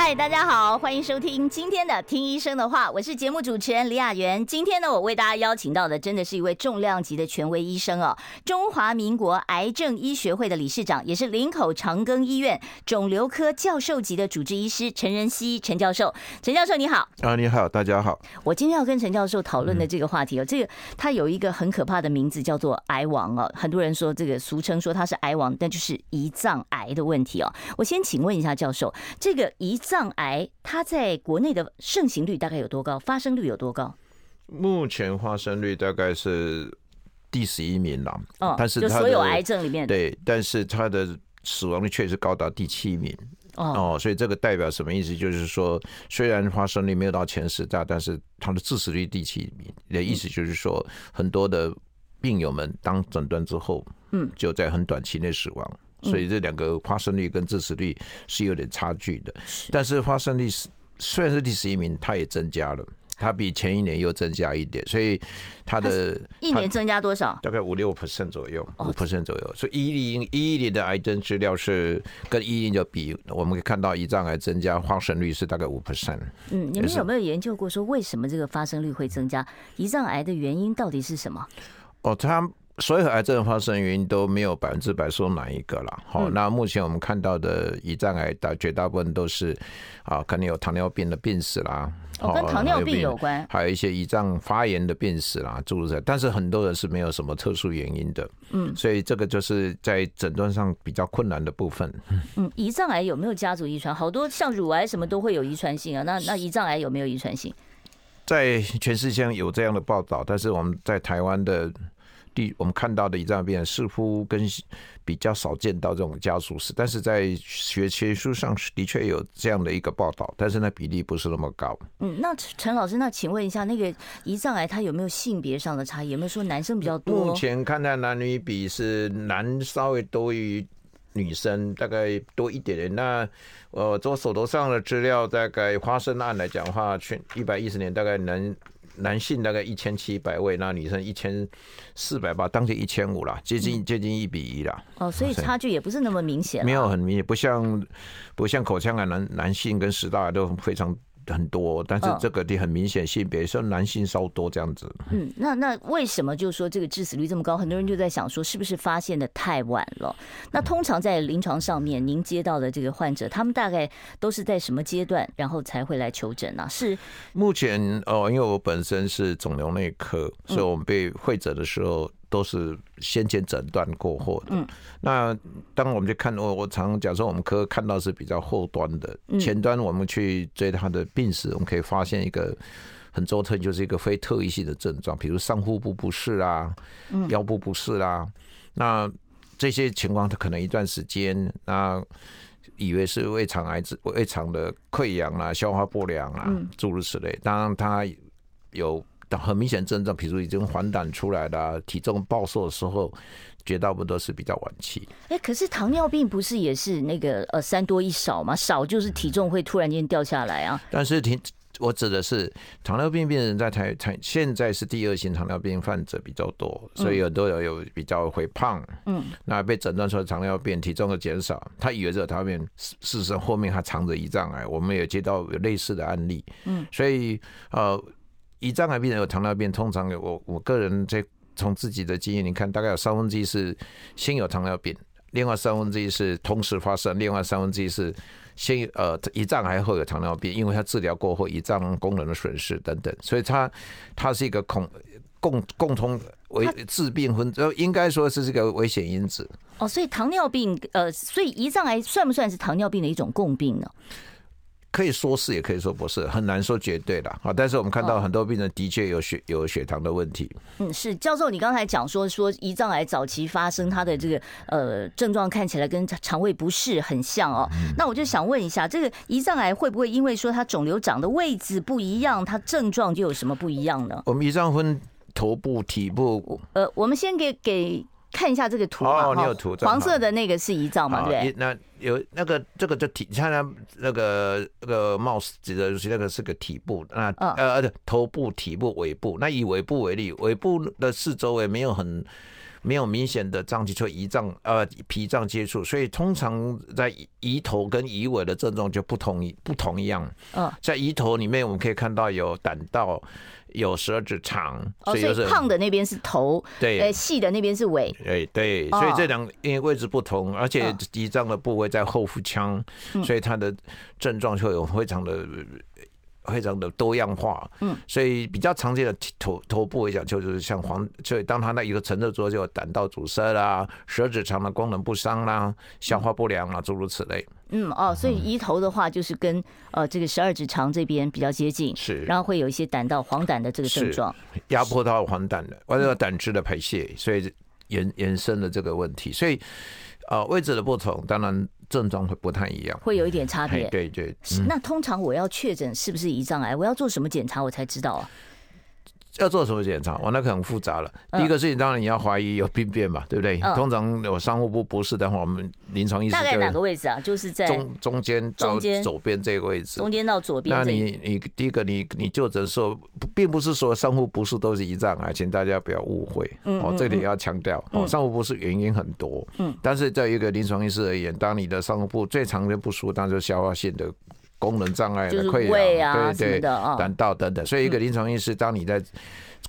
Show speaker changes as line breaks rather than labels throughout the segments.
嗨，大家好，欢迎收听今天的《听医生的话》，我是节目主持人李雅媛。今天呢，我为大家邀请到的真的是一位重量级的权威医生哦，中华民国癌症医学会的理事长，也是林口长庚医院肿瘤科教授级的主治医师陈仁希陈教授。陈教授你好。
啊，你好，大家好。
我今天要跟陈教授讨论的这个话题哦，这个他有一个很可怕的名字，叫做癌王哦。很多人说这个俗称说他是癌王，但就是胰脏癌的问题哦。我先请问一下教授，这个胰脏癌它在国内的盛行率大概有多高？发生率有多高？
目前发生率大概是第十一名了。
哦，
但是
就所有癌症里面，
对，但是它的死亡率确实高达第七名。哦，所以这个代表什么意思？就是说，虽然发生率没有到前十大，但是它的致死率第七名的意思就是说，很多的病友们当诊断之后，嗯，就在很短期内死亡。所以这两个发生率跟致死率是有点差距的，但是发生率是虽然是第十一名，它也增加了，它比前一年又增加一点，所以它的
一年增加多少？
大概五六 percent 左右，五 percent 左右。所以一零一一年的癌症资料是跟一零就比，我们可以看到胰脏癌增加发生率是大概五 percent。
嗯，你们有没有研究过说为什么这个发生率会增加？胰脏癌的原因到底是什么？
哦，它。所有癌症的发生原因都没有百分之百说哪一个了。好，那目前我们看到的胰脏癌大绝大部分都是啊，可能有糖尿病的病史啦，
哦，跟糖尿病有关，
还有一些胰脏发炎的病史啦，诸如此类。但是很多人是没有什么特殊原因的，嗯，所以这个就是在诊断上比较困难的部分。
嗯，胰脏癌有没有家族遗传？好多像乳癌什么都会有遗传性啊，那那胰脏癌有没有遗传性？
在全世界有这样的报道，但是我们在台湾的。我们看到的胰脏病人似乎跟比较少见到这种家族史，但是在学学术上的确有这样的一个报道，但是呢比例不是那么高。
嗯，那陈老师，那请问一下，那个胰脏癌它有没有性别上的差异？有没有说男生比较多？
目前看到男女比是男稍微多于女生，大概多一点点。那呃，做手头上的资料，大概发生案来讲的话，去一百一十年大概能。男性大概一千七百位，那女生一千四百八，当时一千五了，接近接近一比一了。
哦，所以差距也不是那么明显。
没有很明显，不像不像口腔癌，男男性跟食道癌都非常。很多，但是这个的很明显性别，说男性稍多这样子。
嗯，那那为什么就说这个致死率这么高？很多人就在想说，是不是发现的太晚了？那通常在临床上面，您接到的这个患者，他们大概都是在什么阶段，然后才会来求诊呢？是
目前哦，因为我本身是肿瘤内科，所以我们被会诊的时候。都是先前诊断过后的。嗯，那当我们去看，我我常讲说，我们科看到是比较后端的，前端我们去追他的病史，我们可以发现一个很周特，就是一个非特异性的症状，比如上腹部不适啊，腰部不适啊，那这些情况，他可能一段时间，那以为是胃肠癌、胃肠的溃疡啊、消化不良啊，诸如此类。当然，他有。很明显症状，比如已经黄疸出来了，体重暴瘦的时候，绝大部分都是比较晚期。
哎、欸，可是糖尿病不是也是那个呃三多一少吗？少就是体重会突然间掉下来啊。
但是挺，我指的是糖尿病病人在台台现在是第二型糖尿病患者比较多，所以很多人有比较会胖。嗯，那被诊断出来糖尿病，体重的减少，他以为这个糖尿病，事实上后面还藏着胰脏癌。我们也接到有类似的案例。嗯，所以呃。胰脏癌病人有糖尿病，通常有我我个人在从自己的经验，你看大概有三分之一是先有糖尿病，另外三分之一是同时发生，另外三分之一是先呃胰脏癌后有糖尿病，因为他治疗过后胰脏功能的损失等等，所以它它是一个共共共同为致病分，呃应该说是这个危险因子。
哦，所以糖尿病呃，所以胰脏癌算不算是糖尿病的一种共病呢？
可以说是，也可以说不是，很难说绝对的啊。但是我们看到很多病人的确有血有血糖的问题。
嗯，是教授，你刚才讲说说胰脏癌早期发生，它的这个呃症状看起来跟肠胃不适很像哦。那我就想问一下，这个胰脏癌会不会因为说它肿瘤长的位置不一样，它症状就有什么不一样呢？
我们胰脏分头部、体部。
呃，我们先给给看一下这个图嘛。
哦，你有图。
黄色的那个是胰脏嘛？对。
那有那个这个就体，你看它那个那个 mouse 指的就是那个是个体部，那呃呃头部、体部、尾部。那以尾部为例，尾部的四周围没有很。没有明显的脏器，就胰脏呃脾脏接触，所以通常在胰头跟胰尾的症状就不同一不同一样。嗯，在胰头里面我们可以看到有胆道，有十二指肠，
所以胖的那边是头，对，呃细的那边是尾。
对对，所以这两因为位置不同，而且胰脏的部位在后腹腔，所以它的症状就有非常的。非常的多样化，嗯，所以比较常见的头头部来讲，就是像黄，所以当他那一个沉着之后，就有胆道阻塞啦，十二指肠的功能不伤啦，消化不良啊，诸如此类。
嗯哦，所以胰头的话，就是跟呃这个十二指肠这边比较接近，是，然后会有一些胆道黄疸的这个症状，
压迫到黄疸的，或者胆汁的排泄，所以延延伸了这个问题，所以呃位置的不同，当然。症状会不太一样，
会有一点差别。
对对，
那通常我要确诊是不是胰脏癌，我要做什么检查我才知道啊？
要做什么检查？哇，那可很复杂了。第一个事情当然你要怀疑有病变嘛，对不对？通常有商务部不适的话，我们临床医师
大概哪个位置啊？就是在
中中间到左边这个位置，
中间到左边。
那你你第一个你你就诊说，并不是说上腹不适都是胰脏癌，请大家不要误会。哦，这里要强调哦，商务不适原因很多。嗯，但是在一个临床医师而言，当你的商务部最常见不舒服，当然就是消化性的。功能障碍的溃疡，啊、对对，胆道等等，所以一个临床医师，当你在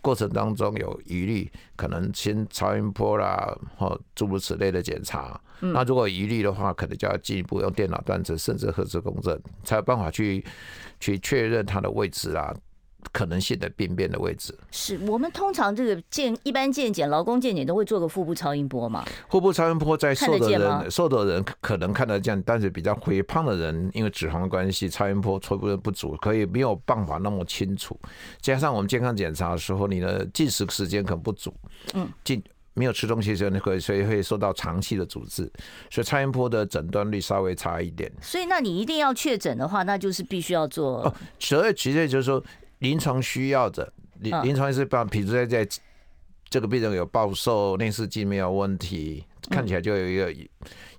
过程当中有疑虑，可能先超音波啦，或诸如此类的检查。那如果疑虑的话，可能就要进一步用电脑断层，甚至核磁共振，才有办法去去确认它的位置啦。可能性的病变的位置，
是我们通常这个健一般健检、劳工健检都会做个腹部超音波嘛？
腹部超音波在瘦的人、瘦的人可能看得见，但是比较肥胖的人，因为脂肪的关系，超音波错误不足，可以没有办法那么清楚。加上我们健康检查的时候，你的进食时间可能不足，嗯，进没有吃东西的时候，你会所以会受到长期的阻滞，所以超音波的诊断率稍微差一点。
所以，那你一定要确诊的话，那就是必须要做哦。
所以，其实就是说。临床需要的，临临床是把，比如说在这个病人有暴瘦，内视镜没有问题，看起来就有一个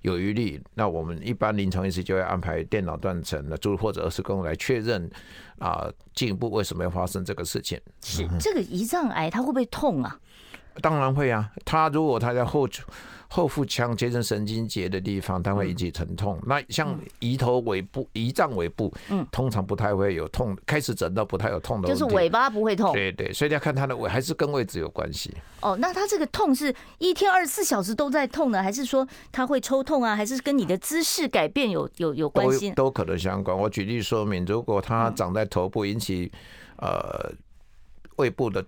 有余力，那我们一般临床医师就会安排电脑断层的，就或者二次共来确认啊，进一步为什么要发生这个事情？
是这个胰脏癌，它会不会痛啊？
当然会啊，他如果他在后后腹腔接近神经节的地方，它会引起疼痛。嗯、那像胰头尾部、胰脏尾部，嗯，通常不太会有痛，开始诊到不太有痛的，
就是尾巴不会痛。
对对，所以要看它的尾，还是跟位置有关系。
哦，那它这个痛是一天二十四小时都在痛呢，还是说它会抽痛啊？还是跟你的姿势改变有有有关系？
都可能相关。我举例说明，如果它长在头部，引起呃胃部的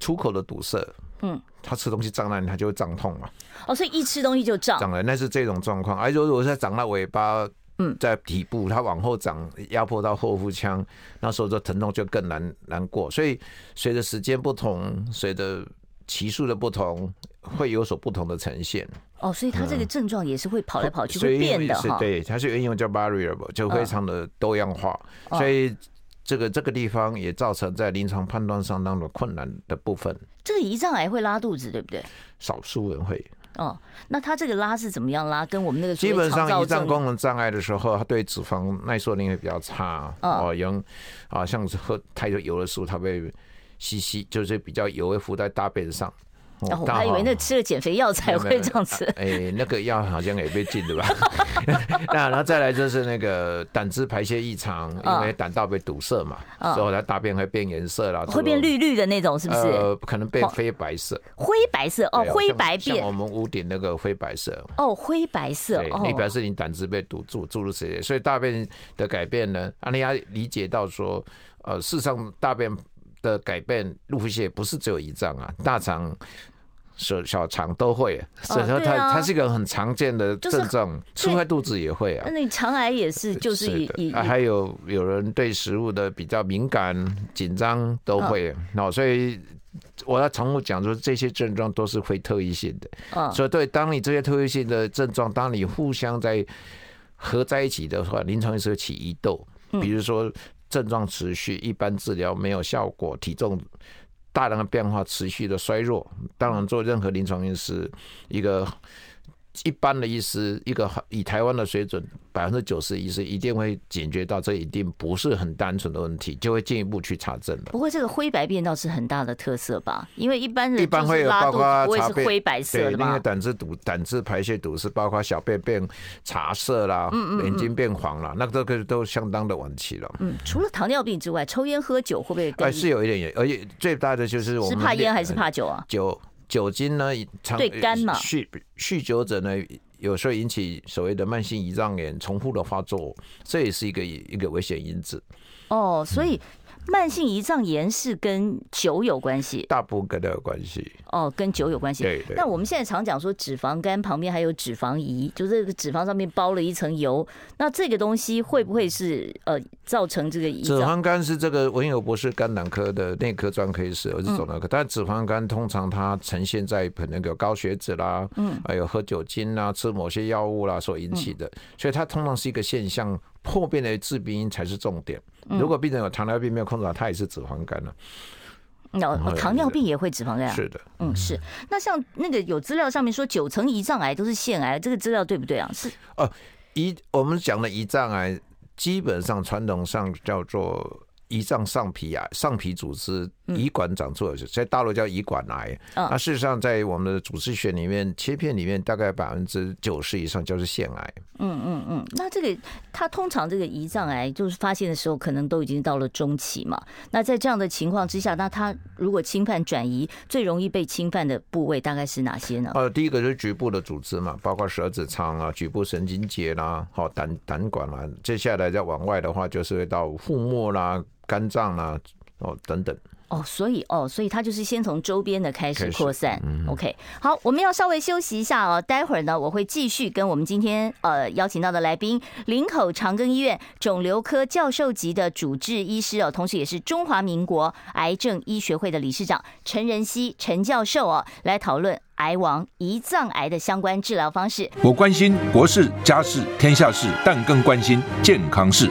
出口的堵塞。嗯，他吃东西胀烂，他就会胀痛嘛。
哦，所以一吃东西就胀。
胀了，那是这种状况。而如果是长到尾巴，嗯，在底部，它往后长，压迫到后腹腔，那时候这疼痛就更难难过。所以随着时间不同，随着期数的不同，会有所不同的呈现。
哦，所以它这个症状也是会跑来跑去，会变的哈。
对，它是英文叫 variable，就非常的多样化，所以。这个这个地方也造成在临床判断上当中困难的部分。
这个胰脏癌会拉肚子，对不对？
少数人会。
哦，那他这个拉是怎么样拉？跟我们那个
基本上胰脏功能障碍的时候，他对脂肪耐受力会比较差。哦，有啊，像是喝太多油的时候，它会吸吸，就是比较油会浮在大便上。
我还以为那吃了减肥药才会这样子。
哎，那个药好像也被禁了吧？那然后再来就是那个胆汁排泄异常，因为胆道被堵塞嘛，所以它大便会变颜色啦，
会变绿绿的那种，是不是？
呃，可能变灰白色。
灰白色哦，灰白变。
像我们屋顶那个灰白色。
哦，灰白色。
对，你表示你胆汁被堵住，诸如此类。所以大便的改变呢，啊，你要理解到说，呃，事实上大便。的改变，腹泻不是只有一脏啊，大肠、小小肠都会，所以说它它是一个很常见的症状，吃坏肚子也会啊。
那你肠癌也是，就是以
还有有人对食物的比较敏感、紧张都会，那所以我要重复讲说，这些症状都是会特异性的。所以对，当你这些特异性的症状，当你互相在合在一起的话，临床医师会起疑窦，比如说。症状持续，一般治疗没有效果，体重大量的变化，持续的衰弱。当然，做任何临床医师，一个。一般的医师，一个以台湾的水准，百分之九十医师一定会警觉到这一定不是很单纯的问题，就会进一步去查证的。
不过这个灰白便倒是很大的特色吧？因为一般人
一般会有包括
不会是灰白色的嘛？
对，那个胆汁堵、胆汁排泄堵是包括小便变茶色啦，嗯嗯，眼睛变黄了，那个都都相当的晚期了。
嗯，除了糖尿病之外，抽烟喝酒会不会？
哎，是有一点，而且最大的就是我们
是怕烟还是怕酒啊？
酒酒精呢，
对肝嘛？
酗酗酒者呢？有时候引起所谓的慢性胰脏炎重复的发作，这也是一个一个危险因子。
哦，所以。慢性胰脏炎是跟酒有关系，
大部分都有关系。
哦，跟酒有关系。
对对。
那我们现在常讲说，脂肪肝旁边还有脂肪胰，就是这个脂肪上面包了一层油。那这个东西会不会是呃造成这个？
脂肪肝是这个文友博士肝胆科的内科专科医师，我是肿瘤科。但脂肪肝通常它呈现在可能有高血脂啦，嗯，还有喝酒精啦、吃某些药物啦所引起的，所以它通常是一个现象。破变的致病因才是重点。如果病人有糖尿病没有控制好，他也是脂肪肝了。
那，糖尿病也会脂肪肝？
是的，
嗯，是。那像那个有资料上面说九成胰脏癌都是腺癌，这个资料对不对啊？是。
哦，胰我们讲的胰脏癌，基本上传统上叫做。胰脏上皮癌、上皮组织胰管长出来，在大陆叫胰管癌。那事实上，在我们的组织学里面，切片里面大概百分之九十以上就是腺癌。
嗯嗯嗯。那这个它通常这个胰脏癌就是发现的时候，可能都已经到了中期嘛。那在这样的情况之下，那它如果侵犯转移，最容易被侵犯的部位大概是哪些呢？
呃，第一个就是局部的组织嘛，包括十二指肠啊、局部神经节啦、好胆胆管啦。接下来再往外的话，就是会到腹膜啦。肝脏啊，哦等等，
哦，所以哦，所以它就是先从周边的开始扩散。嗯、OK，好，我们要稍微休息一下哦，待会儿呢，我会继续跟我们今天呃邀请到的来宾，林口长庚医院肿瘤科教授级的主治医师哦，同时也是中华民国癌症医学会的理事长陈仁熙陈教授哦，来讨论癌王胰脏癌的相关治疗方式。
我关心国事、家事、天下事，但更关心健康事。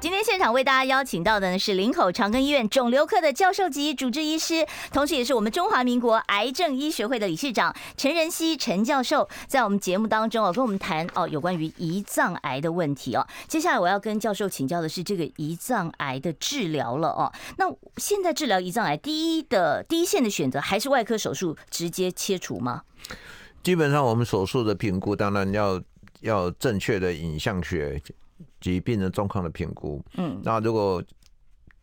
今天现场为大家邀请到的呢是林口长庚医院肿瘤科的教授级主治医师，同时也是我们中华民国癌症医学会的理事长陈仁希陈教授，在我们节目当中哦，跟我们谈哦有关于胰脏癌的问题哦。接下来我要跟教授请教的是这个胰脏癌的治疗了哦。那现在治疗胰脏癌第一的第一线的选择还是外科手术直接切除吗？
基本上我们手术的评估当然要要正确的影像学。及病人状况的评估，嗯，那如果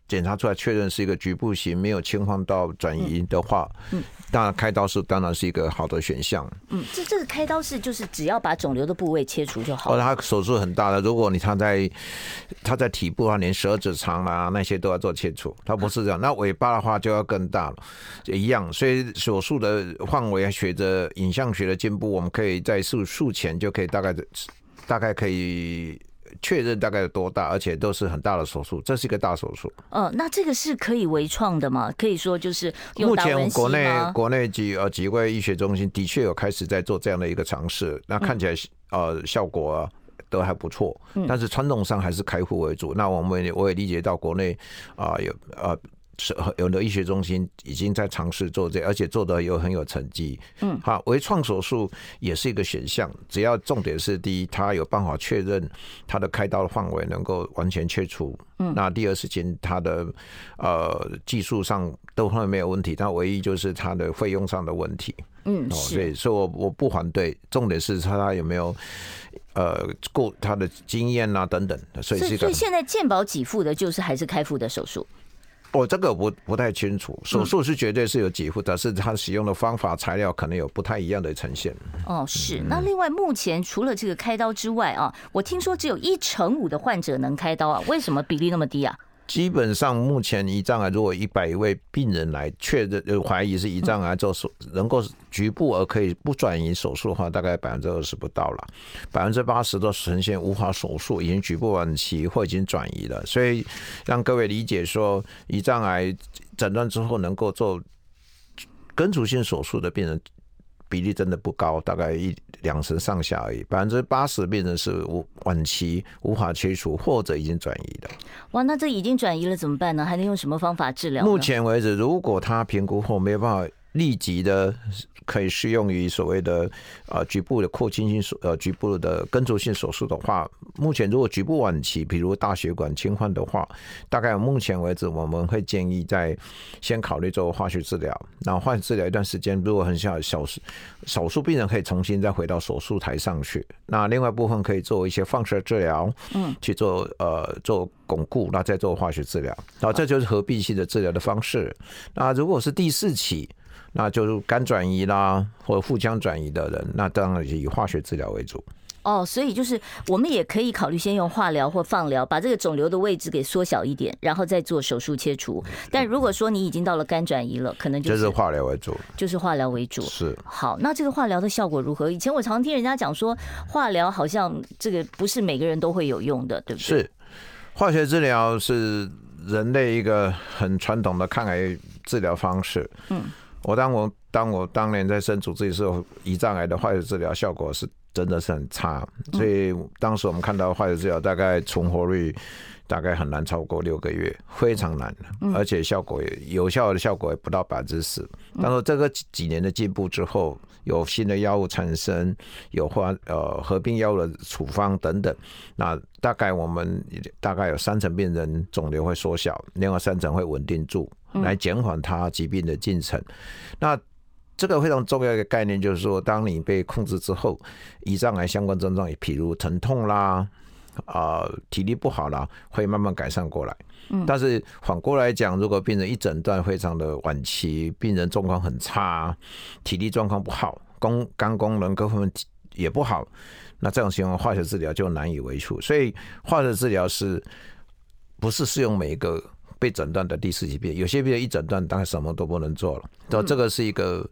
检查出来确认是一个局部型，没有侵犯到转移的话，嗯，当然开刀是当然是一个好的选项。
嗯，这这个开刀是就是只要把肿瘤的部位切除就好了。
他手术很大的，如果你他在他在体部啊，连十二指肠啊那些都要做切除，他不是这样。那尾巴的话就要更大了，一样。所以手术的范围随着影像学的进步，我们可以在术术前就可以大概大概可以。确认大概有多大，而且都是很大的手术，这是一个大手术。
呃，那这个是可以微创的吗？可以说就是
目前国内国内几呃几位医学中心的确有开始在做这样的一个尝试，那看起来呃效果啊都还不错，但是传统上还是开腹为主。那我们我也理解到国内啊有呃。是有的医学中心已经在尝试做这，而且做的有很有成绩。嗯，好，微创手术也是一个选项，只要重点是第一，他有办法确认他的开刀的范围能够完全切除。嗯，那第二事情，他的呃技术上都会没有问题，但唯一就是他的费用上的问题。嗯，所以所以我我不反对，重点是他他有没有呃过他的经验啊等等。所以是
所以现在健保给付的就是还是开腹的手术。
我、哦、这个不不太清楚，手术是绝对是有几副，但是他使用的方法材料可能有不太一样的呈现。
哦，是。那另外，目前除了这个开刀之外啊，我听说只有一成五的患者能开刀啊，为什么比例那么低啊？
基本上目前胰脏癌，如果一百位病人来确认怀疑是胰脏癌做手，能够局部而可以不转移手术的话，大概百分之二十不到了，百分之八十都呈现无法手术，已经局部晚期或已经转移了。所以让各位理解说，胰脏癌诊断之后能够做根除性手术的病人。比例真的不高，大概一两成上下而已。百分之八十的病人是无晚期无法切除或者已经转移的。
哇，那这已经转移了怎么办呢？还能用什么方法治疗？
目前为止，如果他评估后没有办法立即的。可以适用于所谓的呃局部的扩清性手呃局部的根除性手术的话，目前如果局部晚期，比如大血管侵犯的话，大概目前为止我们会建议在先考虑做化学治疗，然后化学治疗一段时间，如果很小小手术病人可以重新再回到手术台上去，那另外部分可以做一些放射治疗，嗯，去做呃做巩固，那再做化学治疗，然后这就是合并性的治疗的方式。那如果是第四期。那就是肝转移啦，或者腹腔转移的人，那当然以化学治疗为主。
哦，所以就是我们也可以考虑先用化疗或放疗，把这个肿瘤的位置给缩小一点，然后再做手术切除。但如果说你已经到了肝转移了，可能就是、
就是化疗为主，
就是化疗为主。
是。
好，那这个化疗的效果如何？以前我常听人家讲说，化疗好像这个不是每个人都会有用的，对不对？
是。化学治疗是人类一个很传统的抗癌治疗方式。嗯。我当我当我当年在生主治的时候，胰脏癌的化学治疗效果是真的是很差，所以当时我们看到化学治疗大概存活率大概很难超过六个月，非常难，而且效果也有效的效果也不到百分之十。但是这个几年的进步之后，有新的药物产生，有化呃合并药物的处方等等，那大概我们大概有三成病人肿瘤会缩小，另外三成会稳定住。来减缓他疾病的进程。那这个非常重要的一个概念就是说，当你被控制之后，胰脏癌相关症状也譬如疼痛啦、啊、呃、体力不好啦，会慢慢改善过来。但是反过来讲，如果病人一诊断非常的晚期，病人状况很差，体力状况不好，功肝功能各方面也不好，那这种情况化学治疗就难以为处。所以化学治疗是不是适用每一个？被诊断的第四级病，有些病人一诊断，当然什么都不能做了。这这个是一个，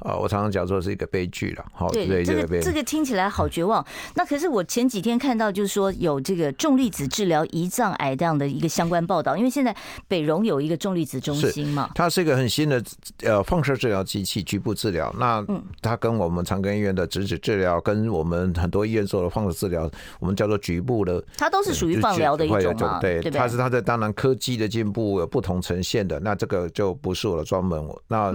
呃，我常常讲说是一个悲剧了。好，
对，这个这个听起来好绝望。那可是我前几天看到，就是说有这个重粒子治疗胰脏癌这样的一个相关报道。因为现在北荣有一个重粒子中心嘛，
它是一个很新的呃放射治疗机器，局部治疗。那它跟我们长庚医院的直指治疗，跟我们很多医院做的放射治疗，我们叫做局部的，
它都是属于放疗的一种嘛。
对，它是它在当然科技的进步有不同呈现的，那这个就不是我的专门。那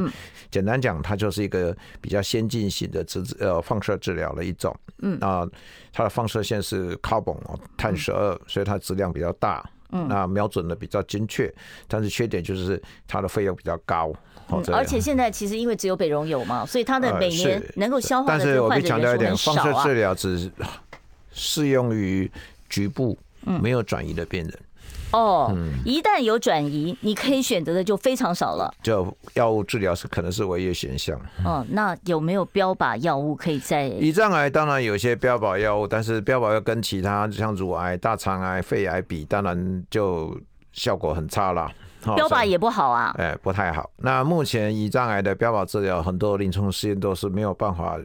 简单讲，它就是一个比较先进型的质呃放射治疗的一种。嗯，那它的放射线是 carbon 碳十二，所以它质量比较大。嗯，那瞄准的比较精确，但是缺点就是它的费用比较高。
嗯，而且现在其实因为只有北荣有嘛，所以它的每年能够消化。
但是我强调一点，放射治疗只适用于局部没有转移的病人。
哦，一旦有转移，你可以选择的就非常少了。
就药物治疗是可能是唯一的选项。
哦，那有没有标靶药物可以在？
胰脏癌当然有些标靶药物，但是标靶要跟其他像乳癌、大肠癌、肺癌比，当然就效果很差了。
标靶也不好啊，
哎，不太好。那目前胰脏癌的标靶治疗，很多临床试验都是没有办法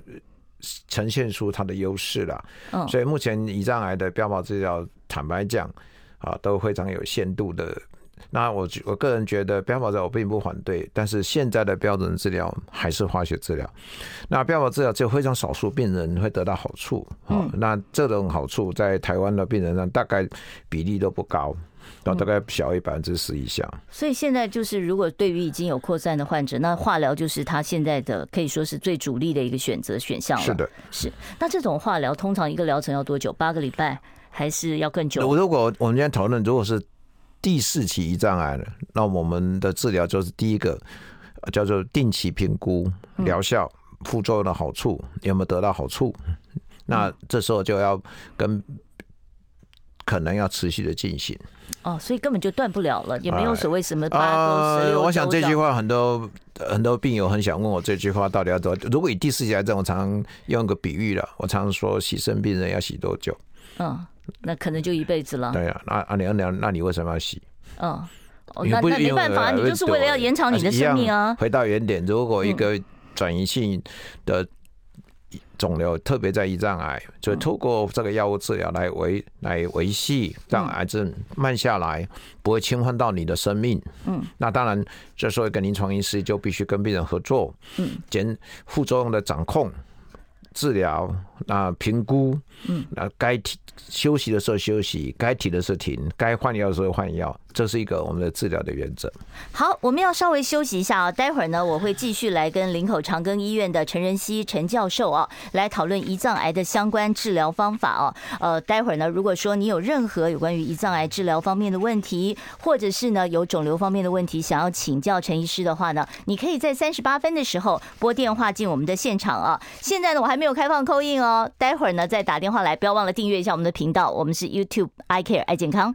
呈现出它的优势了。嗯，所以目前胰脏癌的标靶治疗，坦白讲。啊，都非常有限度的。那我我个人觉得标靶治疗我并不反对，但是现在的标准治疗还是化学治疗。那标靶治疗只有非常少数病人会得到好处。嗯，那这种好处在台湾的病人上大概比例都不高，然后大概小于百分之十以下。
所以现在就是，如果对于已经有扩散的患者，那化疗就是他现在的可以说是最主力的一个选择选项了。
是的，
是。那这种化疗通常一个疗程要多久？八个礼拜？还是要更久。
如果我们今天讨论，如果是第四期胰脏癌了，那我们的治疗就是第一个叫做定期评估疗效、副作用的好处有没有得到好处。那这时候就要跟可能要持续的进行。
哦，所以根本就断不了了，也没有所谓什么八周、十六周。
我想这句话很多很多病友很想问我这句话到底要多？如果以第四期癌症，我常常用个比喻了，我常常说洗肾病人要洗多久？
嗯。那可能就一辈子了。
对啊，那啊你那那你为什么要洗？
嗯，哦，那那没办法，你就是为了要延长你的生命啊。
回到原点，如果一个转移性的。肿瘤特别在胰脏癌，就透过这个药物治疗来维来维系，让癌症慢下来，不会侵犯到你的生命。嗯，那当然，这时候一个临床医师就必须跟病人合作，嗯，减副作用的掌控、治疗、那评估，嗯，那该停休息的时候休息，该停的时候停，该换药的时候换药。这是一个我们的治疗的原则。
好，我们要稍微休息一下啊，待会儿呢，我会继续来跟林口长庚医院的陈仁熙陈教授啊，来讨论胰脏癌的相关治疗方法啊。呃，待会儿呢，如果说你有任何有关于胰脏癌治疗方面的问题，或者是呢有肿瘤方面的问题想要请教陈医师的话呢，你可以在三十八分的时候拨电话进我们的现场啊。现在呢，我还没有开放扣印哦，待会儿呢再打电话来，不要忘了订阅一下我们的频道，我们是 YouTube I Care 爱健康。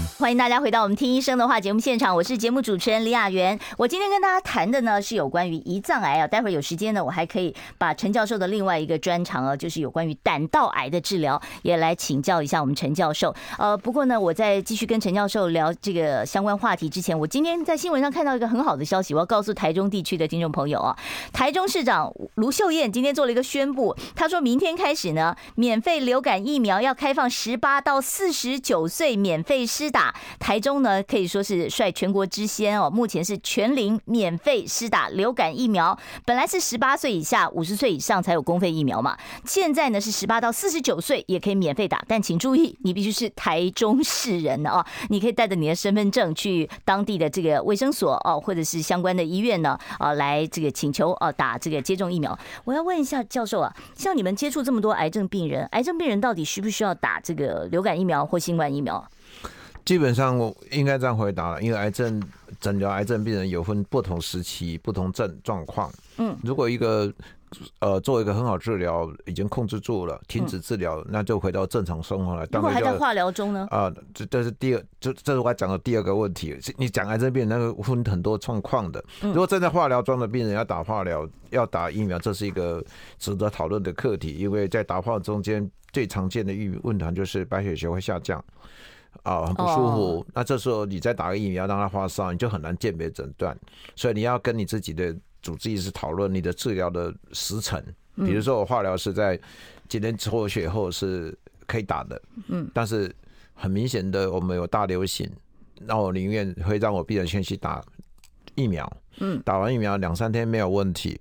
欢迎大家回到我们听医生的话节目现场，我是节目主持人李雅媛。我今天跟大家谈的呢是有关于胰脏癌啊，待会儿有时间呢，我还可以把陈教授的另外一个专长啊，就是有关于胆道癌的治疗，也来请教一下我们陈教授。呃，不过呢，我在继续跟陈教授聊这个相关话题之前，我今天在新闻上看到一个很好的消息，我要告诉台中地区的听众朋友啊，台中市长卢秀燕今天做了一个宣布，她说明天开始呢，免费流感疫苗要开放十八到四十九岁免费施打。台中呢，可以说是率全国之先哦，目前是全龄免费施打流感疫苗。本来是十八岁以下、五十岁以上才有公费疫苗嘛，现在呢是十八到四十九岁也可以免费打，但请注意，你必须是台中市人哦，你可以带着你的身份证去当地的这个卫生所哦，或者是相关的医院呢，啊，来这个请求哦打这个接种疫苗。我要问一下教授啊，像你们接触这么多癌症病人，癌症病人到底需不需要打这个流感疫苗或新冠疫苗？
基本上我应该这样回答了，因为癌症诊疗癌症病人有分不同时期、不同症状况。嗯，如果一个呃做一个很好治疗，已经控制住了，停止治疗，那就回到正常生活了。
如果还在化疗中呢？啊，
这这是第二，这这是我讲的第二个问题。你讲癌症病人那个分很多状况的。如果正在化疗中的病人要打化疗、要打疫苗，这是一个值得讨论的课题，因为在打化中间最常见的预问题就是白血球会下降。啊，很不舒服。Oh. 那这时候你再打个疫苗让他发烧，你就很难鉴别诊断。所以你要跟你自己的主治医师讨论你的治疗的时程。比如说我化疗是在今天抽血后是可以打的，嗯，但是很明显的我们有大流行，那我宁愿会让我病人先去打疫苗，嗯，打完疫苗两三天没有问题，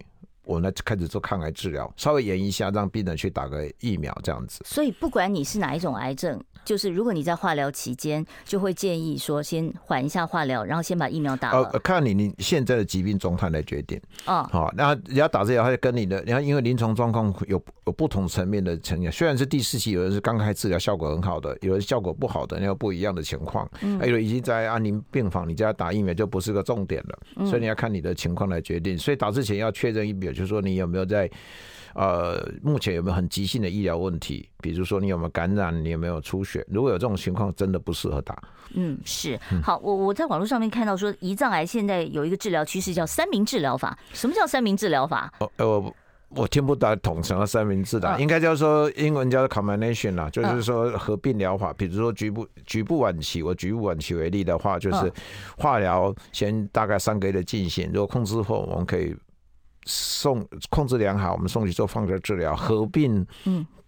我呢开始做抗癌治疗，稍微延一下让病人去打个疫苗这样子。
所以不管你是哪一种癌症。就是如果你在化疗期间，就会建议说先缓一下化疗，然后先把疫苗打了。
呃，看你你现在的疾病状态来决定。哦，好，那你要打这药，它就跟你的，你看因为临床状况有有不同层面的呈现。虽然是第四期，有人是刚开治疗效果很好的，有人效果不好的，那个不一样的情况。嗯，还有已经在安宁病房，你就要打疫苗就不是个重点了。所以你要看你的情况来决定。所以打之前要确认一点，就是说你有没有在。呃，目前有没有很急性的医疗问题？比如说你有没有感染，你有没有出血？如果有这种情况，真的不适合打。
嗯，是。好，我我在网络上面看到说，胰脏癌现在有一个治疗趋势叫三明治疗法。什么叫三明治疗法？
哦，我我听不懂统称的三明治的，应该叫说英文叫做 combination 啦，就是说合并疗法。比如说局部局部晚期，我局部晚期为例的话，就是化疗先大概三个月的进行，如果控制后，我们可以。送控制良好，我们送去做放射治疗，合并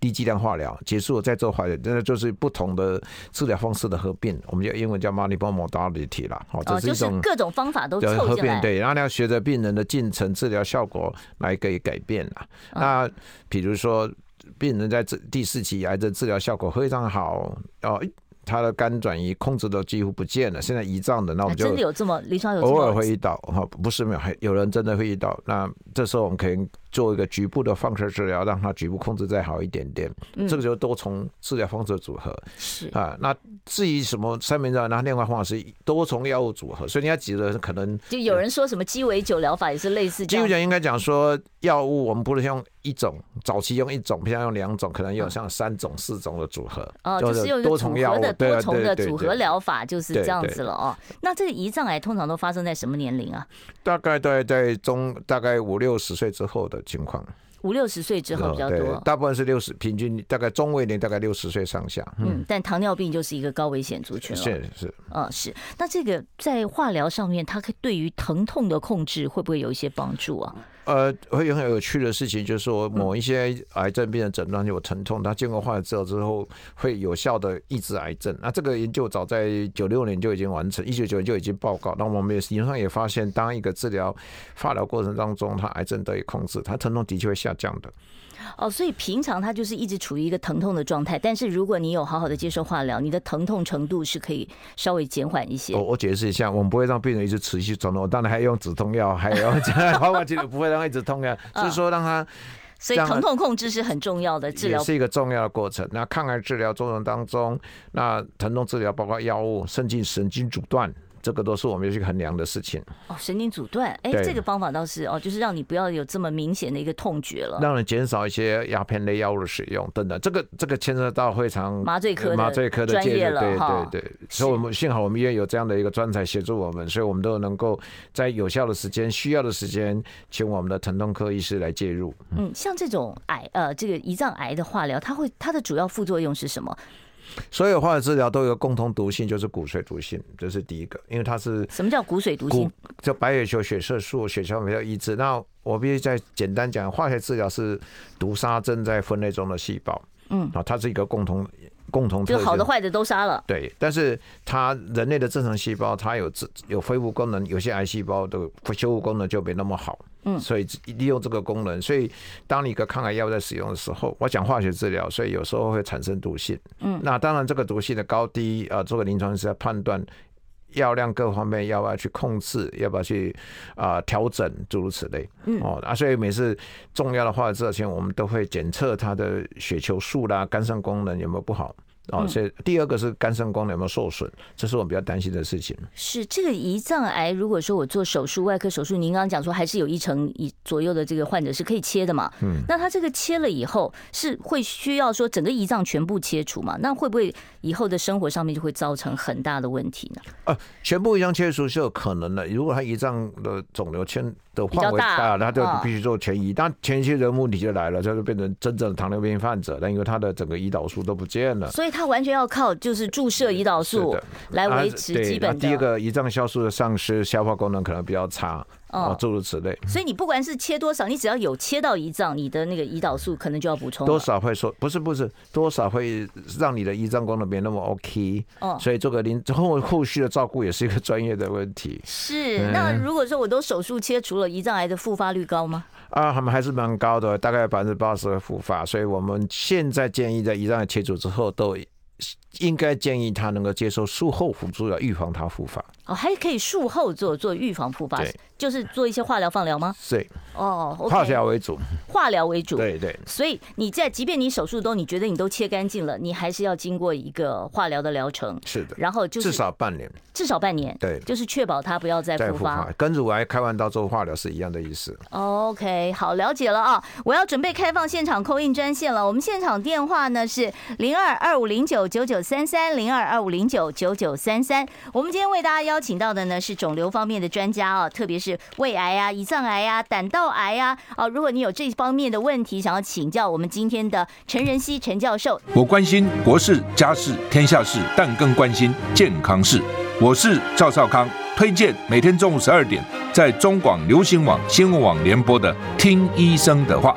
低剂量化疗，结束再做化疗，真的就是不同的治疗方式的合并。我们叫英文叫 multiple modality 啦，哦，这是一种
各种方法都合并，
对，然后你要随着病人的进程、治疗效果来可以改变啦。那比如说，病人在这第四期癌症治疗效果非常好哦。他的肝转移控制都几乎不见了，现在胰脏的，那我们就
真的有这么临床有
偶尔会遇到哈，不是没有，还有人真的会遇到。那这时候我们可以做一个局部的放射治疗，让它局部控制再好一点点。嗯、这个就多重治疗方式组合是啊。那至于什么三明治，那另外方法是多重药物组合。所以你要记得，可能
就有人说什么鸡尾酒疗法也是类似。
鸡尾酒应该讲说药物，我们不能用一种，早期用一种，平常用两种，可能有像三种、四种的组合。
哦，就是用多重药物的多重的组合疗法，就是这样子了哦。那这个胰脏癌通常都发生在什么年龄啊？
大概在在中大概五六十岁之后的情况。
五六十岁之后比较多，
大部分是六十，平均大概中位年大概六十岁上下。
嗯，嗯，但糖尿病就是一个高危险族群了。
是是，
嗯，是。那这个在化疗上面，它可对于疼痛的控制会不会有一些帮助啊？
呃，会有很有趣的事情，就是说某一些癌症病人诊断有疼痛，他经过化疗治疗之后，会有效的抑制癌症。那这个研究早在九六年就已经完成，一九九年就已经报告。那我们也是银行也发现，当一个治疗化疗过程当中，他癌症得以控制，他疼痛的确会下降的。
哦，所以平常他就是一直处于一个疼痛的状态，但是如果你有好好的接受化疗，你的疼痛程度是可以稍微减缓一些。
我我解释一下，我们不会让病人一直持续疼痛，当然还用止痛药，还有化化剂的不会让他一直痛呀，就是说让他。
所以疼痛控制是很重要的治疗，
也是一个重要的过程。那抗癌治疗过程当中，那疼痛治疗包括药物、甚至神经阻断。这个都是我们要去衡量的事情
哦。神经阻断，哎，这个方法倒是哦，就是让你不要有这么明显的一个痛觉了，
让你减少一些鸦片类药物的使用等等。这个这个牵涉到非常
麻醉科
麻醉科的专业了，对对
对。
所以我们幸好我们医院有这样的一个专才协助我们，所以我们都能够在有效的时间、需要的时间，请我们的疼痛科医师来介入。
嗯，像这种癌呃，这个胰脏癌的化疗，它会它的主要副作用是什么？
所有化学治疗都有共同毒性，就是骨髓毒性，这是第一个，因为它是
什么叫骨髓毒性？
就白血球、血色素、血小板要抑制。那我必须再简单讲，化学治疗是毒杀正在分裂中的细胞，嗯，啊，它是一个共同共同
就好的坏的都杀了。
对，但是它人类的正常细胞，它有自有恢复功能，有些癌细胞的修复功能就没那么好。嗯，所以利用这个功能，所以当你一个抗癌药在使用的时候，我讲化学治疗，所以有时候会产生毒性。嗯，那当然这个毒性的高低啊，做个临床是要判断药量各方面要不要去控制，要不要去啊调整，诸如此类。嗯，哦啊，所以每次重要的化学治疗前，我们都会检测它的血球数啦、肝肾功能有没有不好。哦，所以第二个是肝肾功能有没有受损，这是我们比较担心的事情。
是这个胰脏癌，如果说我做手术，外科手术，您刚刚讲说还是有一成以左右的这个患者是可以切的嘛？嗯，那他这个切了以后，是会需要说整个胰脏全部切除嘛？那会不会以后的生活上面就会造成很大的问题呢？
啊，全部胰脏切除是有可能的，如果他胰脏的肿瘤圈的范围大，他就必须做全移。但前期人问题就来了，就是变成真正的糖尿病患者，但因为他的整个胰岛素都不见了，
所以他完全要靠就是注射胰岛素来维持基本的。
第一个胰脏酵素的丧失，消化功能可能比较差。哦，诸如此类。
所以你不管是切多少，你只要有切到胰脏，你的那个胰岛素可能就要补充。
多少会说不是不是，多少会让你的胰脏功能没那么 OK。哦，所以这个临后后续的照顾也是一个专业的问题。
是，那如果说我都手术切除了，胰脏癌的复发率高吗？
啊，他们还是蛮高的，大概百分之八十会复发。所以我们现在建议在胰脏癌切除之后都。应该建议他能够接受术后辅助，要预防他复发。
哦，还可以术后做做预防复发，对就是做一些化疗、放疗吗？
对，
哦，okay、
化疗为主，
化疗为主，
对对。
所以你在即便你手术都你觉得你都切干净了，你还是要经过一个化疗的疗程。
是的，
然后就是
至少半年，
至少半年，
对，
就是确保他不要再复发。
跟乳癌开完刀做化疗是一样的意思。
OK，好，了解了啊！我要准备开放现场 call in 专线了。我们现场电话呢是零二二五零九九九三三零二二五零九九九三三。我们今天为大家邀请到的呢是肿瘤方面的专家哦，特别是胃癌啊、胰脏癌啊、胆道癌啊。哦，如果你有这方面的问题想要请教我们今天的陈仁熙陈教授，
我关心国事、家事、天下事，但更关心健康事。我是赵少康，推荐每天中午十二点在中广流行网、新闻网联播的《听医生的话》。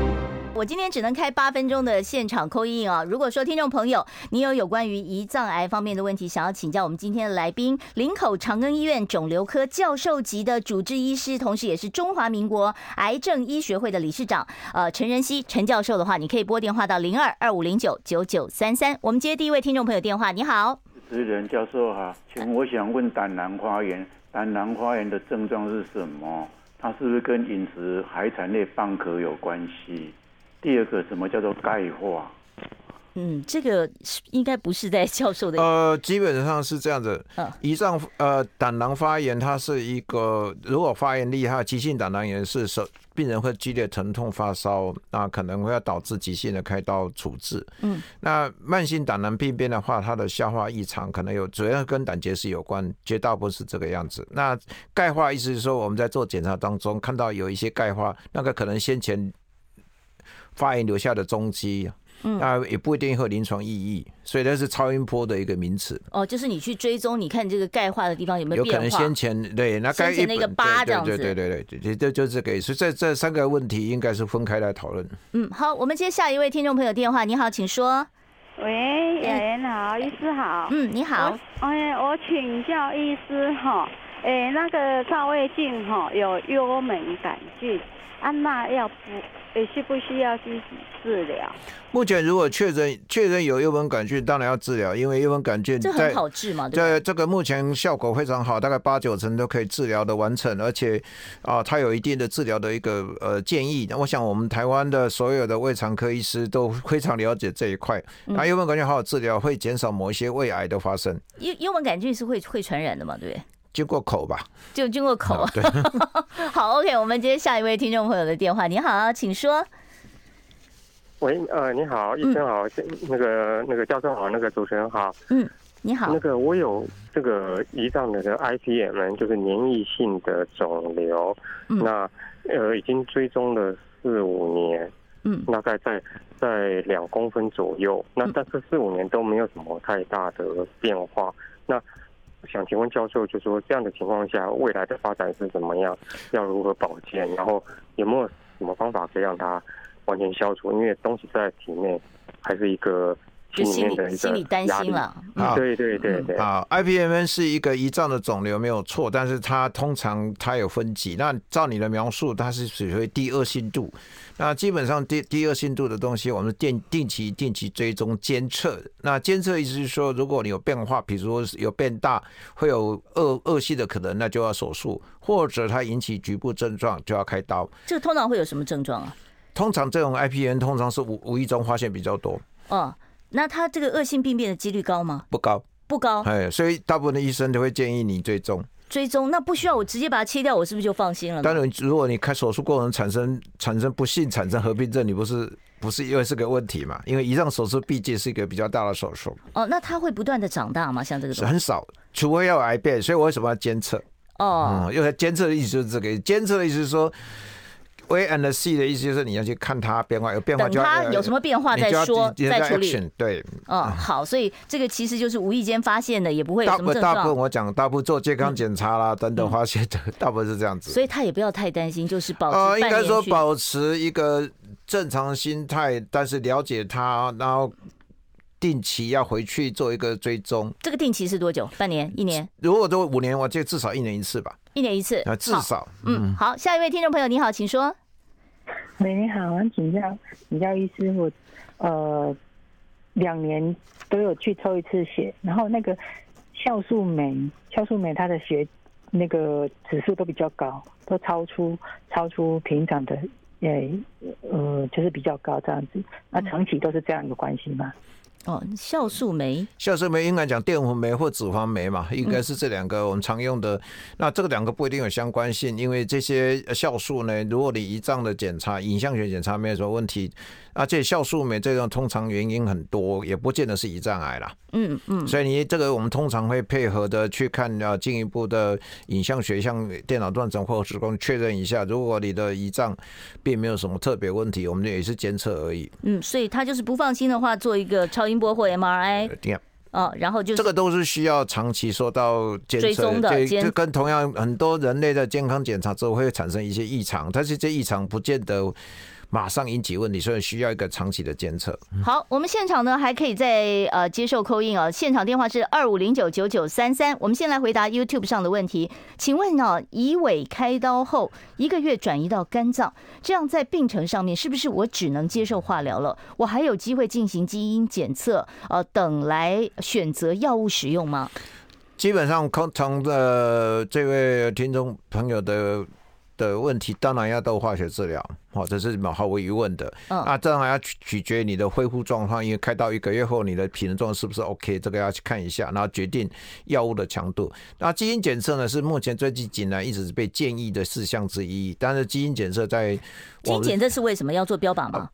我今天只能开八分钟的现场 call in 啊！如果说听众朋友你有有关于胰脏癌方面的问题，想要请教我们今天的来宾，林口长庚医院肿瘤科教授级的主治医师，同时也是中华民国癌症医学会的理事长，呃，陈仁熙陈教授的话，你可以拨电话到零二二五零九九九三三。我们接第一位听众朋友电话，你好，
主持人教授好，请我想问胆囊发炎，胆囊发炎的症状是什么？它是不是跟饮食海产类蚌壳有关系？第二个，什么叫做钙化？
嗯，这个应该不是在教授的。
呃，基本上是这样子。胰脏呃胆囊发炎，它是一个如果发炎厉害，急性胆囊炎是说病人会剧烈疼痛发烧，那可能会要导致急性的开刀处置。嗯，那慢性胆囊病变的话，它的消化异常可能有，主要跟胆结石有关，绝大部分是这个样子。那钙化意思是说，我们在做检查当中看到有一些钙化，那个可能先前。发炎留下的踪迹，那也不一定会有临床意义，所以那是超音波的一个名词。
哦，就是你去追踪，你看这个钙化的地方有没有变化？
有可能先前对，那
该前那个疤这样子。
对对对对对，就就这个意思。所以这这三个问题应该是分开来讨论。
嗯，好，我们接下一位听众朋友电话。你好，请说。
喂，雅妍好，医师好。
嗯，你好。
哎，我请教医师哈，哎，那个赵胃镜哈有幽门杆菌，安娜要不？也需不需要积极治疗？
目前如果确诊确诊有幽门杆菌，当然要治疗，因为幽门杆菌
这很好治嘛。
对这个目前效果非常好，大概八九成都可以治疗的完成，而且啊，它有一定的治疗的一个呃建议。那我想我们台湾的所有的胃肠科医师都非常了解这一块。那幽门杆菌好好治疗，会减少某一些胃癌的发生。
幽幽门杆菌是会会传染的嘛？对不对？
经过口吧，
就经过口。
对，
好，OK，我们接下一位听众朋友的电话。你好，请说。
喂，呃，你好，医生好，嗯、那个那个教授好，那个主持人好。
嗯，你好。
那个我有这个胰脏的 IPM，就是粘液性的肿瘤。嗯。那呃，已经追踪了四五年。嗯。大概在在两公分左右。那但是四五年都没有什么太大的变化。那想请问教授，就说这样的情况下，未来的发展是怎么样？要如何保健？然后有没有什么方法可以让它完全消除？因为东西在体内还是一个。心里
心里担心了，
嗯、对对对对。
啊，IPMN 是一个胰脏的肿瘤没有错，但是它通常它有分级。那照你的描述，它是属于第二性度。那基本上第第二性度的东西，我们定定期定期追踪监测。那监测意思是说，如果你有变化，比如说有变大，会有恶恶性的可能，那就要手术，或者它引起局部症状，就要开刀。
这个通常会有什么症状啊？
通常这种 IPMN 通常是无无意中发现比较多。
哦。那他这个恶性病变的几率高吗？
不高，
不高。
哎，所以大部分的医生都会建议你追踪。
追踪，那不需要我直接把它切掉，我是不是就放心了？
当然，如果你开手术过程产生产生不幸产生合并症，你不是不是因为是个问题嘛？因为胰脏手术毕竟是一个比较大的手术。
哦，那它会不断的长大吗？像这个是
很少，除非要有癌变。所以我为什么要监测？
哦，
嗯，因为监测的意思就是这个，监测的意思是说。Wait and see 的意思就是你要去看它变化，有变化就
它有什么变化再说再处理。
对，
嗯，好，所以这个其实就是无意间发现的，也不会有什么症状。
大部分我讲，大部分做健康检查啦等等发现的，大部分是这样子。
所以他也不要太担心，就是保持
呃，应该说保持一个正常心态，但是了解它，然后定期要回去做一个追踪。
这个定期是多久？半年、一年？
如果做五年，我就至少一年一次吧。
一年一次
啊，至少。
嗯，好，下一位听众朋友，你好，请说。
喂，你好，我想请教请教医师，我呃两年都有去抽一次血，然后那个酵素酶，酵素酶它的血那个指数都比较高，都超出超出平常的，呃呃就是比较高这样子，那长期都是这样一个关系吗？
哦，酵素酶，
酵素酶应该讲淀粉酶或脂肪酶嘛，应该是这两个我们常用的。嗯、那这个两个不一定有相关性，因为这些酵素呢，如果你胰脏的检查、影像学检查没有什么问题。啊，这酵素酶这种通常原因很多，也不见得是胰脏癌啦。
嗯嗯，
所以你这个我们通常会配合的去看啊，进一步的影像学，像电脑断层或者子宫确认一下。如果你的胰脏并没有什么特别问题，我们也是监测而已。
嗯，所以他就是不放心的话，做一个超音波或 MRI。对。哦，然后就
这个都是需要长期受到监测
追踪的，
就跟同样很多人类的健康检查之后会产生一些异常，但是这异常不见得。马上引起问题，所以需要一个长期的监测。
好，我们现场呢还可以在呃接受 call in 啊，现场电话是二五零九九九三三。我们先来回答 YouTube 上的问题，请问呢，乙尾开刀后一个月转移到肝脏，这样在病程上面是不是我只能接受化疗了？我还有机会进行基因检测呃等来选择药物使用吗？
基本上，通常的这位听众朋友的的问题，当然要到化学治疗，好，这是毫无疑问的。嗯，啊，当然要取取决你的恢复状况，因为开刀一个月后，你的体能状况是不是 OK，这个要去看一下，然后决定药物的强度。那基因检测呢，是目前最近几年一直是被建议的事项之一。但是基因检测在
基因检测是为什么要做标靶吗？啊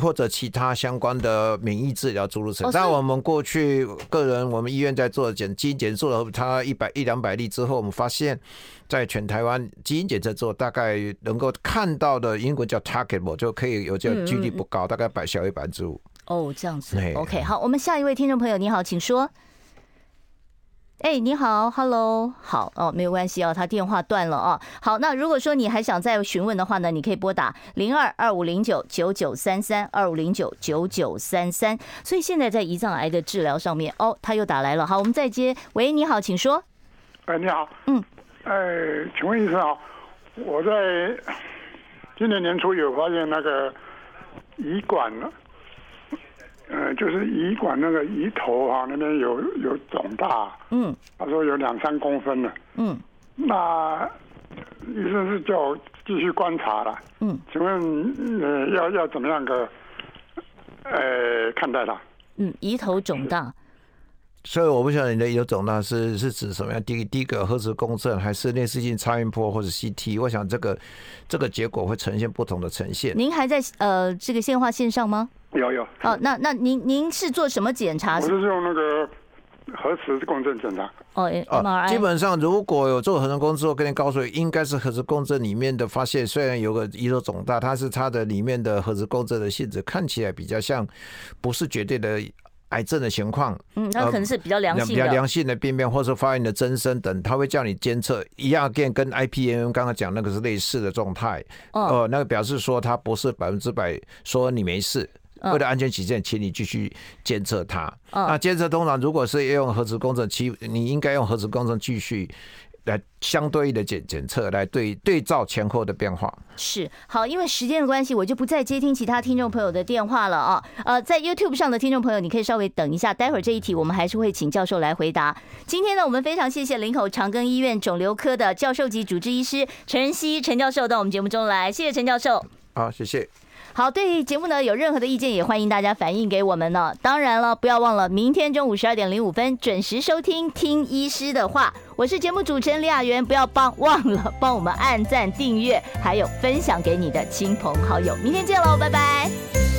或者其他相关的免疫治疗诸如此类，但我们过去个人，我们医院在做检基因检测做了它一百一两百例之后，我们发现，在全台湾基因检测做大概能够看到的英国叫 targetable 就可以有这个几率不高，大概百小于百分之五。
哦，这样子。OK，好，我们下一位听众朋友，你好，请说。哎，你好，Hello，好哦，没有关系哦，他电话断了哦。好，那如果说你还想再询问的话呢，你可以拨打零二二五零九九九三三二五零九九九三三。所以现在在胰脏癌的治疗上面，哦，他又打来了。好，我们再接。喂，你好，请说。
哎，你好。
嗯。
哎，请问医生啊，我在今年年初有发现那个胰管了。呃，就是胰管那个胰头哈、啊，那边有有肿大，
嗯，
他说有两三公分了，
嗯，
那医生是叫我继续观察了，
嗯，
请问呃要要怎么样个呃看待它？
嗯，胰头肿大，
所以我不晓得你的胰头肿大是是指什么样？第一第一个核磁共振还是内视镜超音波或者 CT？我想这个这个结果会呈现不同的呈现。
您还在呃这个线化线上吗？
有有
哦，那那您您是做什么检查？
我是用那个核磁共振检查。
哦，MRI。
基本上如果有做核磁共振之后，跟你告诉你，应该是核磁共振里面的发现。虽然有个胰头肿大，它是它的里面的核磁共振的性质看起来比较像，不是绝对的癌症的情况。
嗯，它可能是比较良性的，
比较良性的病变，或者发炎的增生等，它会叫你监测一样，跟跟 IPM 刚刚讲那个是类似的状态。哦，那个表示说它不是百分之百说你没事。为了安全起见，请你继续监测它。
嗯、
那监测通常如果是要用核磁共振，其你应该用核磁共振继续来相对应的检检测，来对对照前后的变化。
是好，因为时间的关系，我就不再接听其他听众朋友的电话了啊。呃，在 YouTube 上的听众朋友，你可以稍微等一下，待会儿这一题我们还是会请教授来回答。今天呢，我们非常谢谢林口长庚医院肿瘤科的教授级主治医师陈仁希陈教授到我们节目中来，谢谢陈教授。
好，谢谢。
好，对节目呢有任何的意见，也欢迎大家反映给我们呢。当然了，不要忘了明天中午十二点零五分准时收听《听医师的话》，我是节目主持人李雅媛，不要帮忘了帮我们按赞、订阅，还有分享给你的亲朋好友。明天见喽，拜拜。